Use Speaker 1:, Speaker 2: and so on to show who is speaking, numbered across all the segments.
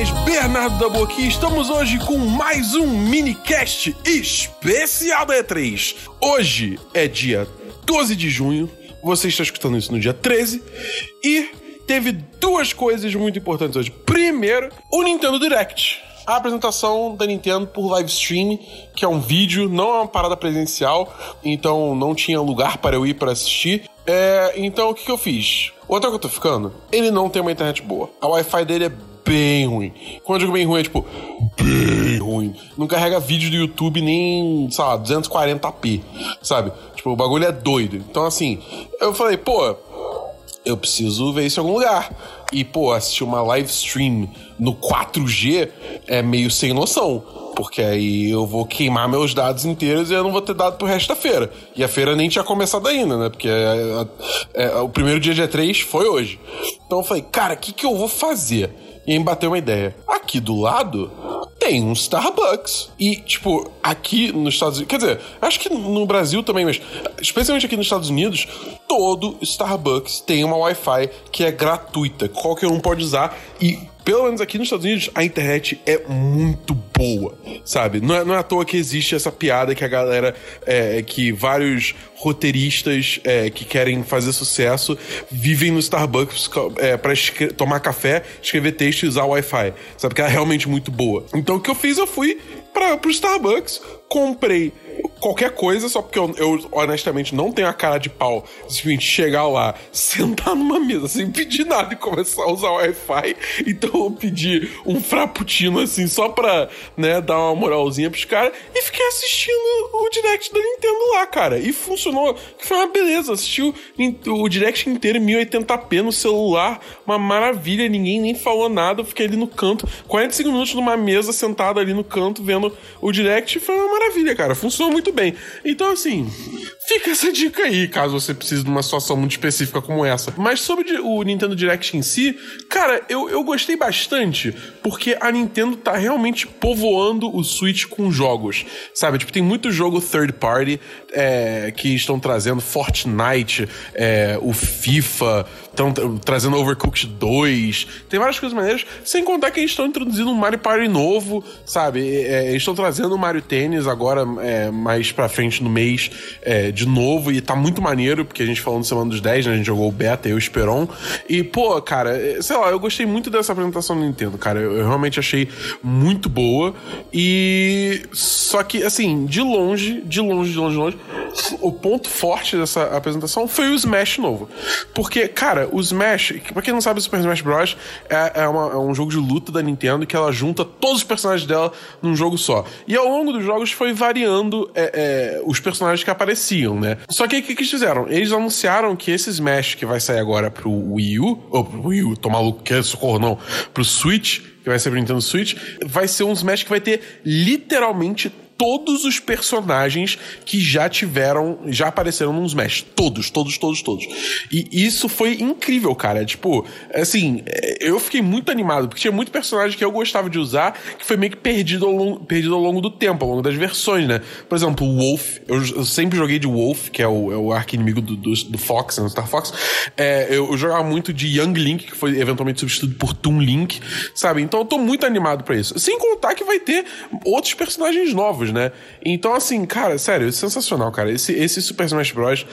Speaker 1: 10, Bernardo da Boa aqui. Estamos hoje com mais um minicast especial da E3. Hoje é dia 12 de junho, você está escutando isso no dia 13 e teve duas coisas muito importantes hoje. Primeiro, o Nintendo Direct. A apresentação da Nintendo por live stream, que é um vídeo, não é uma parada presencial, então não tinha lugar para eu ir para assistir. É, então o que, que eu fiz? O hotel que eu tô ficando, ele não tem uma internet boa. A Wi-Fi dele é bem ruim. Quando eu digo bem ruim, é tipo, bem ruim. Não carrega vídeo do YouTube nem, sei lá, 240p, sabe? Tipo, o bagulho é doido. Então, assim, eu falei, pô, eu preciso ver isso em algum lugar. E, pô, assistir uma live stream no 4G é meio sem noção. Porque aí eu vou queimar meus dados inteiros e eu não vou ter dado pro resto da feira. E a feira nem tinha começado ainda, né? Porque é, é, é, o primeiro dia de E3 foi hoje. Então eu falei, cara, o que, que eu vou fazer? E aí bateu uma ideia. Aqui do lado tem um Starbucks. E, tipo, aqui nos Estados Unidos. Quer dizer, acho que no Brasil também, mas especialmente aqui nos Estados Unidos, todo Starbucks tem uma Wi-Fi que é gratuita. Qualquer um pode usar. E pelo menos aqui nos Estados Unidos, a internet é muito boa, sabe? Não é, não é à toa que existe essa piada que a galera, é, que vários roteiristas é, que querem fazer sucesso vivem no Starbucks é, para tomar café, escrever texto e usar Wi-Fi, sabe? Que é realmente muito boa. Então o que eu fiz, eu fui para pro Starbucks, comprei qualquer coisa, só porque eu, eu, honestamente não tenho a cara de pau de chegar lá, sentar numa mesa sem pedir nada e começar a usar o Wi-Fi. Então eu pedi um frappuccino assim, só pra, né, dar uma moralzinha pros caras e fiquei assistindo o direct da Nintendo lá, cara. E funcionou, foi uma beleza. Assisti o, o direct inteiro em 1080p no celular, uma maravilha, ninguém nem falou nada. Eu fiquei ali no canto, 45 minutos numa mesa, sentado ali no canto, vendo o direct. Foi uma maravilha, cara. Funcionou muito bem. Então, assim, fica essa dica aí, caso você precise de uma situação muito específica como essa. Mas sobre o Nintendo Direct em si, cara, eu, eu gostei bastante, porque a Nintendo tá realmente povoando o Switch com jogos, sabe? Tipo, tem muito jogo third party é, que estão trazendo Fortnite, é, o FIFA, estão trazendo Overcooked 2, tem várias coisas maneiras, sem contar que eles estão introduzindo um Mario Party novo, sabe? É, eles estão trazendo o Mario Tennis agora, é, mais pra frente no mês, é, de novo, e tá muito maneiro, porque a gente falou no Semana dos 10, né? A gente jogou o Beta e o Esperon. E, pô, cara, é, sei lá, eu gostei muito dessa apresentação do Nintendo, cara. Eu, eu realmente achei muito boa. E. Só que, assim, de longe, de longe, de longe, de longe, o ponto forte dessa apresentação foi o Smash novo. Porque, cara, o Smash, pra quem não sabe, o Super Smash Bros. É, é, uma, é, um jogo de luta da Nintendo que ela junta todos os personagens dela num jogo só. E ao longo dos jogos foi variando é, é, os personagens que apareciam, né? Só que o que, que eles fizeram? Eles anunciaram que esse Smash que vai sair agora pro Wii U, ou pro Wii U, tô maluco, que socorro não, pro Switch, que vai ser pro Nintendo Switch, vai ser um Smash que vai ter literalmente todos os personagens que já tiveram, já apareceram nos Smash. Todos, todos, todos, todos. E isso foi incrível, cara. Tipo, assim, eu fiquei muito animado, porque tinha muito personagem que eu gostava de usar que foi meio que perdido ao longo, perdido ao longo do tempo, ao longo das versões, né? Por exemplo, o Wolf. Eu, eu sempre joguei de Wolf, que é o, é o arco-inimigo do, do, do, Fox, né, Star Fox. É, eu, eu, jogava muito de Young Link, que foi eventualmente substituído por Toon Link, sabe? Então eu tô muito animado para isso. Sem contar que vai ter outros personagens novos, né? Então, assim, cara, sério, é sensacional, cara. Esse, esse Super Smash Bros.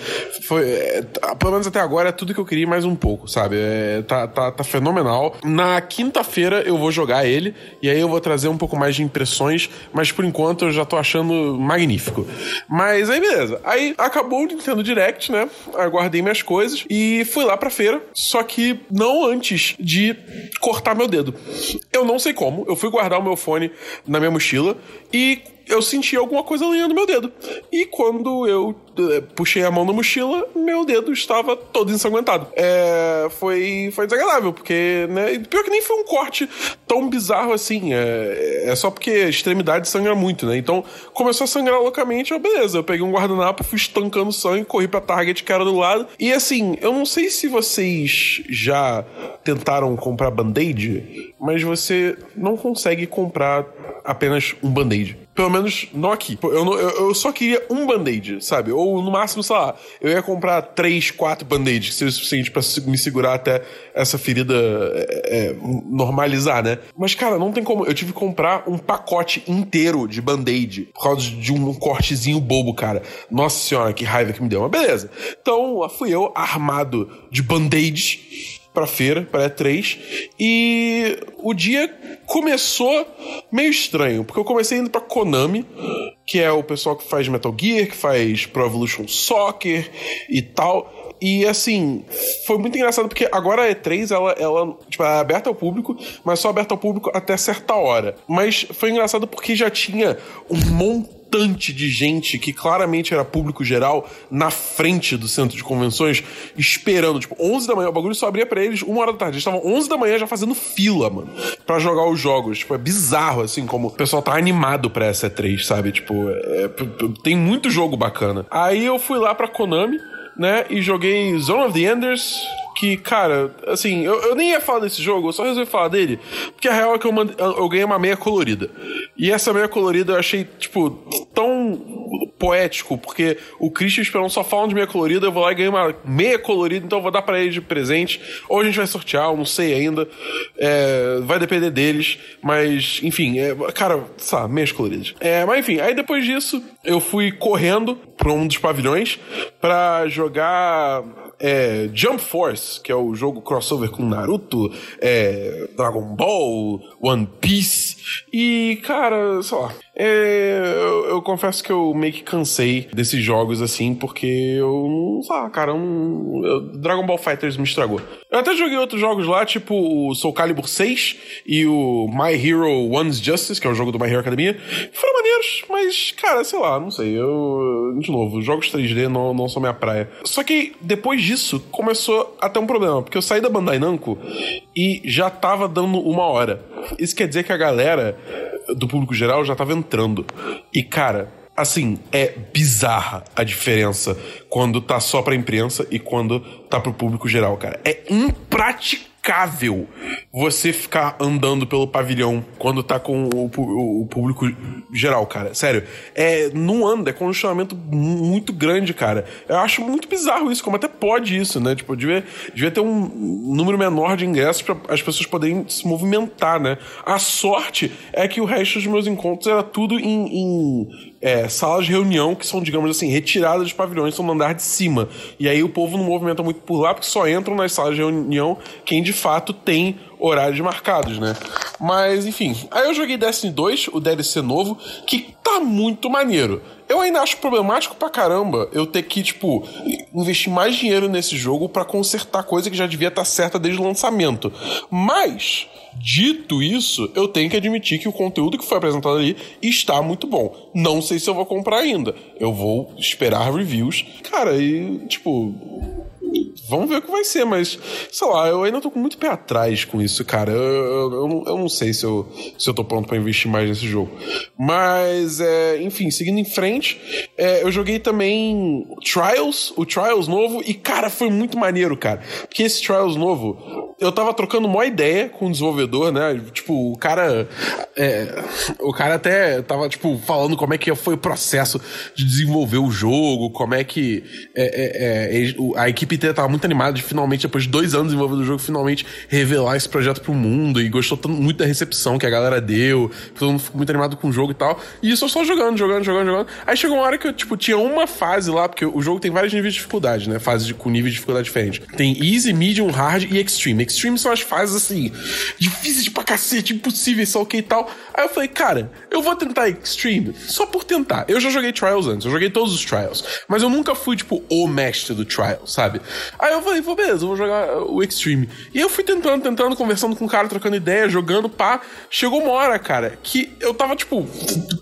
Speaker 1: foi, é, pelo menos até agora, é tudo que eu queria mais um pouco, sabe? É, tá, tá, tá fenomenal. Na quinta-feira eu vou jogar ele, e aí eu vou trazer um pouco mais de impressões, mas por enquanto eu já tô achando magnífico. Mas aí, beleza. Aí acabou o Nintendo Direct, né? Aguardei minhas coisas e fui lá pra feira, só que não antes de cortar meu dedo. Eu não sei como, eu fui guardar o meu fone na minha mochila e eu senti alguma coisa lenhando meu dedo. E quando eu é, puxei a mão na mochila, meu dedo estava todo ensanguentado. É, foi, foi desagradável, porque, né? Pior que nem foi um corte tão bizarro assim. É, é só porque a extremidade sangra muito, né? Então começou a sangrar loucamente, eu, beleza. Eu peguei um guardanapo, fui estancando sangue, corri pra Target que era do lado. E assim, eu não sei se vocês já tentaram comprar band-aid, mas você não consegue comprar apenas um band-aid. Pelo menos não aqui. Eu, não, eu, eu só queria um band-aid, sabe? Ou no máximo, sei lá, eu ia comprar três, quatro band-aids, que seria o suficiente pra me segurar até essa ferida é, é, normalizar, né? Mas, cara, não tem como. Eu tive que comprar um pacote inteiro de band-aid por causa de um cortezinho bobo, cara. Nossa senhora, que raiva que me deu. Mas beleza. Então, fui eu armado de band-aids pra feira, pra E3, e o dia começou meio estranho, porque eu comecei indo pra Konami, que é o pessoal que faz Metal Gear, que faz Pro Evolution Soccer e tal. E assim, foi muito engraçado porque agora a E3 ela, ela tipo, é aberta ao público, mas só aberta ao público até certa hora. Mas foi engraçado porque já tinha um monte montante de gente que claramente era público geral na frente do centro de convenções, esperando. Tipo, 11 da manhã, o bagulho só abria pra eles uma hora da tarde. Eles estavam 11 da manhã já fazendo fila, mano, pra jogar os jogos. Tipo, é bizarro, assim, como o pessoal tá animado pra essa E3, sabe? Tipo, é tem muito jogo bacana. Aí eu fui lá pra Konami, né, e joguei Zone of the Enders que, cara, assim, eu, eu nem ia falar desse jogo, eu só resolvi falar dele, porque a real é que eu, eu ganhei uma meia colorida. E essa meia colorida eu achei, tipo, tão poético, porque o Christian Esperão só falam de meia colorida, eu vou lá e ganho uma meia colorida, então eu vou dar para eles de presente. Ou a gente vai sortear, eu não sei ainda. É, vai depender deles, mas, enfim, é, cara, sabe, meias coloridas. É, mas enfim, aí depois disso, eu fui correndo para um dos pavilhões para jogar é, Jump Force, que é o jogo crossover com Naruto, é, Dragon Ball, One Piece. E, cara, sei lá. É, eu, eu, confesso que eu meio que cansei desses jogos assim, porque eu não sei, cara, um, eu, Dragon Ball Fighters me estragou. Eu até joguei outros jogos lá, tipo o Soul Calibur 6 e o My Hero One's Justice, que é o jogo do My Hero Academia. Foram maneiros, mas, cara, sei lá, não sei. Eu, de novo, jogos 3D não, não são minha praia. Só que depois disso começou a ter um problema, porque eu saí da Bandai Namco e já tava dando uma hora. Isso quer dizer que a galera do público geral já tava entrando. E, cara, assim, é bizarra a diferença quando tá só pra imprensa e quando tá pro público geral, cara. É impraticável implacável você ficar andando pelo pavilhão quando tá com o, o, o público geral, cara. Sério. É, não anda, é congestionamento muito grande, cara. Eu acho muito bizarro isso, como até pode isso, né? Tipo, devia, devia ter um número menor de ingressos para as pessoas poderem se movimentar, né? A sorte é que o resto dos meus encontros era tudo em, em é, salas de reunião que são, digamos assim, retiradas de pavilhões, são no andar de cima. E aí o povo não movimenta muito por lá, porque só entram nas salas de reunião quem de fato tem horários marcados, né? Mas, enfim. Aí eu joguei Destiny 2, o DLC novo, que tá muito maneiro. Eu ainda acho problemático pra caramba eu ter que, tipo, investir mais dinheiro nesse jogo para consertar coisa que já devia estar tá certa desde o lançamento. Mas, dito isso, eu tenho que admitir que o conteúdo que foi apresentado ali está muito bom. Não sei se eu vou comprar ainda. Eu vou esperar reviews. Cara, e, tipo Vamos ver o que vai ser, mas sei lá, eu ainda tô com muito pé atrás com isso, cara. Eu, eu, eu, não sei se eu, se eu tô pronto para investir mais nesse jogo. Mas, é, enfim, seguindo em frente, é, eu joguei também Trials, o Trials novo, e cara, foi muito maneiro, cara. Porque esse Trials novo, eu tava trocando uma ideia com o desenvolvedor, né? Tipo, o cara. É, o cara até tava, tipo, falando como é que foi o processo de desenvolver o jogo, como é que é, é, é a equipe tava muito animada de finalmente, depois de dois anos desenvolvendo o jogo, finalmente revelar esse projeto pro mundo e gostou muito da recepção que a galera deu, todo mundo ficou muito animado com o jogo e tal. E isso eu só jogando, jogando, jogando, jogando. Aí chegou uma hora que tipo, tinha uma fase lá, porque o jogo tem vários níveis de dificuldade, né? Fases com níveis de dificuldade diferentes. Tem Easy, Medium, Hard e Extreme. Extreme são as fases, assim, difíceis pra cacete, impossíveis, só ok e tal. Aí eu falei, cara, eu vou tentar Extreme só por tentar. Eu já joguei Trials antes, eu joguei todos os Trials, mas eu nunca fui, tipo, o mestre do Trial, sabe? Aí eu falei, pô, beleza, eu vou jogar o Extreme. E eu fui tentando, tentando, conversando com o cara, trocando ideia, jogando, pá. Chegou uma hora, cara, que eu tava, tipo,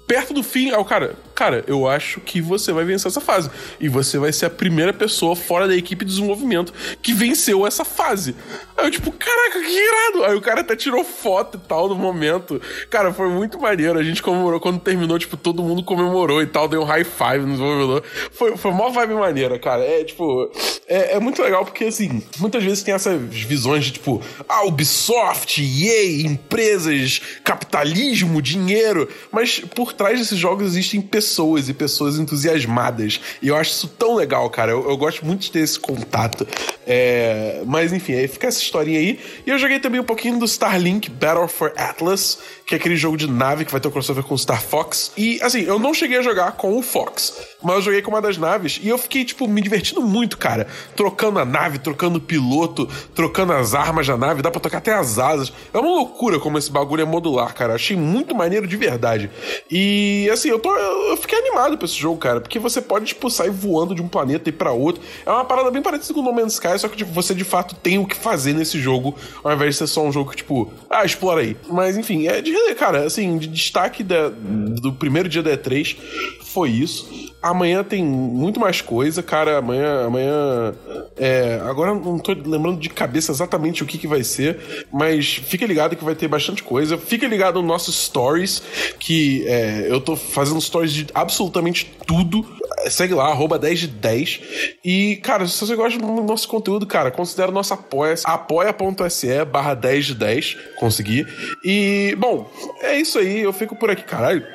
Speaker 1: perto do fim. Aí o cara, cara, eu acho que você vai vencer essa fase. E você vai ser a primeira pessoa fora da equipe de desenvolvimento que venceu essa fase. Aí eu, tipo, caraca, que irado! Aí o cara até tirou foto e tal do momento. Cara, foi muito maneiro. A gente comemorou quando terminou, tipo, todo mundo comemorou e tal, deu um high five no desenvolvedor. Foi, foi uma vibe maneira, cara. É, tipo, é, é, muito legal porque, assim, muitas vezes tem essas visões de tipo, ah, Ubisoft, EA, empresas, capitalismo, dinheiro. Mas por trás desses jogos existem pessoas e pessoas entusiasmadas. E eu acho isso tão legal, cara. Eu, eu gosto muito de ter esse contato. É, mas enfim, aí fica essa historinha aí. E eu joguei também um pouquinho do Starlink Battle for Atlas, que é aquele jogo de nave que vai ter um crossover com o Star Fox. E assim, eu não cheguei a jogar com o Fox, mas eu joguei com uma das naves e eu fiquei, tipo, me divertindo muito, cara. Trocando a nave, trocando o piloto, trocando as armas da nave, dá pra trocar até as asas. É uma loucura como esse bagulho é modular, cara. Achei muito maneiro de verdade. E assim, eu tô. Eu fiquei animado pra esse jogo, cara, porque você pode, tipo, sair voando de um planeta e para outro. É uma parada bem parecida com o No Man's Sky, só que tipo, você de fato tem o que fazer nesse jogo, ao invés de ser só um jogo que, tipo, ah, explora aí. Mas enfim, é de cara, assim, de destaque da, do primeiro dia da E3 foi isso. Amanhã tem muito mais coisa, cara. Amanhã. amanhã é, agora não tô lembrando de cabeça exatamente o que, que vai ser, mas fica ligado que vai ter bastante coisa. Fica ligado no nosso stories, que é, eu tô fazendo stories de absolutamente tudo. Segue lá, arroba 10 de 10. E, cara, se você gosta do nosso conteúdo, cara, considera o nosso apoia apoia.se barra 10 de 10. Consegui. E, bom, é isso aí. Eu fico por aqui, caralho.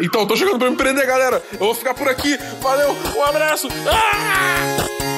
Speaker 1: Então, eu tô chegando pra me prender, galera. Eu vou ficar por aqui. Valeu, um abraço. Ah!